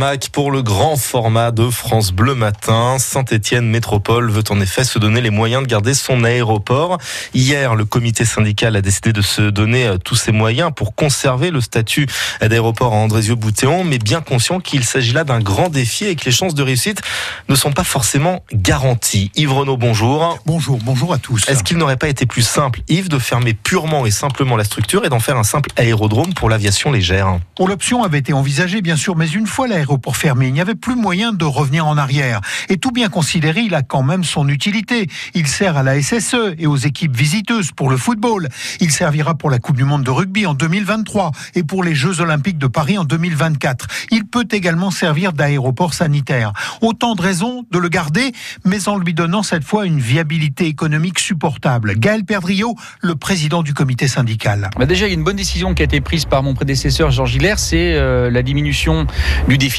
Mac pour le grand format de France Bleu Matin. Saint-Étienne Métropole veut en effet se donner les moyens de garder son aéroport. Hier, le comité syndical a décidé de se donner euh, tous ses moyens pour conserver le statut d'aéroport à Andrézieux-Boutéon, mais bien conscient qu'il s'agit là d'un grand défi et que les chances de réussite ne sont pas forcément garanties. Yves Renaud, bonjour. Bonjour, bonjour à tous. Est-ce qu'il n'aurait pas été plus simple, Yves, de fermer purement et simplement la structure et d'en faire un simple aérodrome pour l'aviation légère? L'option avait été envisagée, bien sûr, mais une fois l'aéroport pour fermer. Il n'y avait plus moyen de revenir en arrière. Et tout bien considéré, il a quand même son utilité. Il sert à la SSE et aux équipes visiteuses pour le football. Il servira pour la Coupe du Monde de rugby en 2023 et pour les Jeux Olympiques de Paris en 2024. Il peut également servir d'aéroport sanitaire. Autant de raisons de le garder, mais en lui donnant cette fois une viabilité économique supportable. Gaël Perdriot, le président du comité syndical. Bah déjà, une bonne décision qui a été prise par mon prédécesseur Georges Hilaire, c'est euh, la diminution du déficit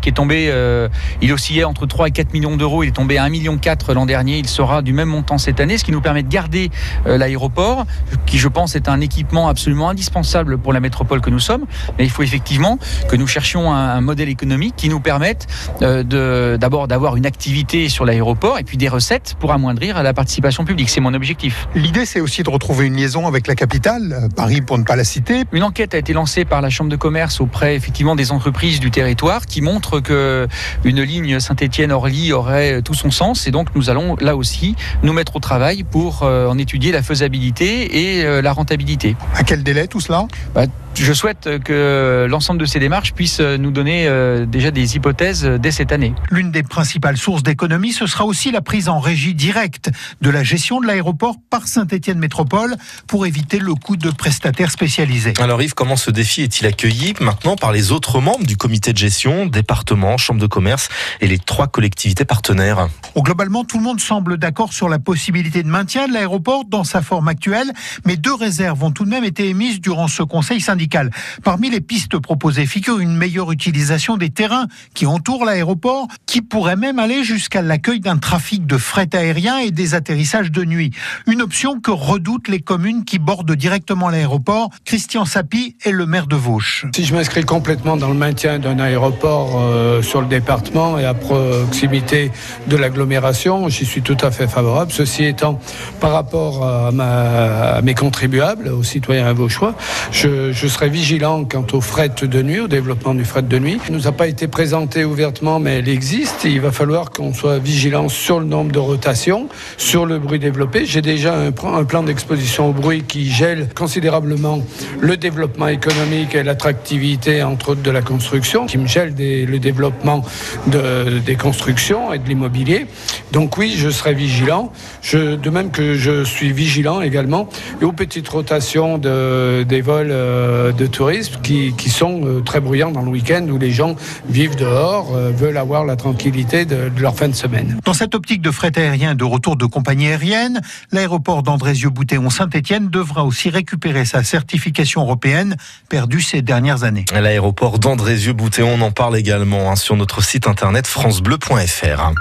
qui est tombé, euh, il oscillait entre 3 et 4 millions d'euros, il est tombé à 1,4 million l'an dernier, il sera du même montant cette année, ce qui nous permet de garder euh, l'aéroport, qui je pense est un équipement absolument indispensable pour la métropole que nous sommes, mais il faut effectivement que nous cherchions un, modèle économique qui nous permette euh, d'abord d'avoir une activité sur l'aéroport et puis des recettes pour amoindrir la participation publique, c'est mon objectif. L'idée c'est aussi de retrouver une liaison avec la capitale, Paris pour ne pas la citer. Une enquête a été lancée par la Chambre de commerce auprès effectivement des entreprises du territoire qui montre que une ligne Saint-Étienne-Orly aurait tout son sens. Et donc, nous allons là aussi nous mettre au travail pour euh, en étudier la faisabilité et euh, la rentabilité. À quel délai tout cela? Bah, je souhaite que l'ensemble de ces démarches puissent nous donner euh, déjà des hypothèses dès cette année. L'une des principales sources d'économie, ce sera aussi la prise en régie directe de la gestion de l'aéroport par Saint-Étienne Métropole pour éviter le coût de prestataires spécialisés. Alors Yves, comment ce défi est-il accueilli maintenant par les autres membres du comité de gestion, département, chambre de commerce et les trois collectivités partenaires? Oh, Globalement, tout le monde semble d'accord sur la possibilité de maintien de l'aéroport dans sa forme actuelle, mais deux réserves ont tout de même été émises durant ce conseil syndical Parmi les pistes proposées figure une meilleure utilisation des terrains qui entourent l'aéroport, qui pourrait même aller jusqu'à l'accueil d'un trafic de fret aérien et des atterrissages de nuit. Une option que redoutent les communes qui bordent directement l'aéroport. Christian Sapi est le maire de Vauche. Si je m'inscris complètement dans le maintien d'un aéroport euh, sur le département et à proximité de l'agglomération, j'y suis tout à fait favorable. Ceci étant, par rapport à, mes contribuables, aux citoyens vauchois, je, je serai vigilant quant au fret de nuit, au développement du fret de nuit. Il nous a pas été présenté ouvertement, mais elle existe. il va falloir qu'on soit vigilant sur le nombre de rotations, sur le bruit développé. J'ai déjà un, plan d'exposition au bruit qui gèle considérablement le développement économique et l'attractivité, entre autres, de la construction, qui me gèle le développement des constructions et de l'immobilier. Donc oui, je serai vigilant. de même que je suis vigilant également aux petites rotations des vols. Euh, de tourisme qui, sont euh, très bruyants dans le week-end où les gens vivent dehors, euh, veulent avoir la tranquillité de, leur fin de semaine. Dans cette optique de fret aérien de retour de compagnie aérienne, l'aéroport d'Andrézieux-Boutéon-Saint-Étienne devra aussi récupérer sa certification européenne perdue ces dernières années. L'aéroport d'Andrézieux-Boutéon, on en parle également hein, sur notre site internet francebleu.fr.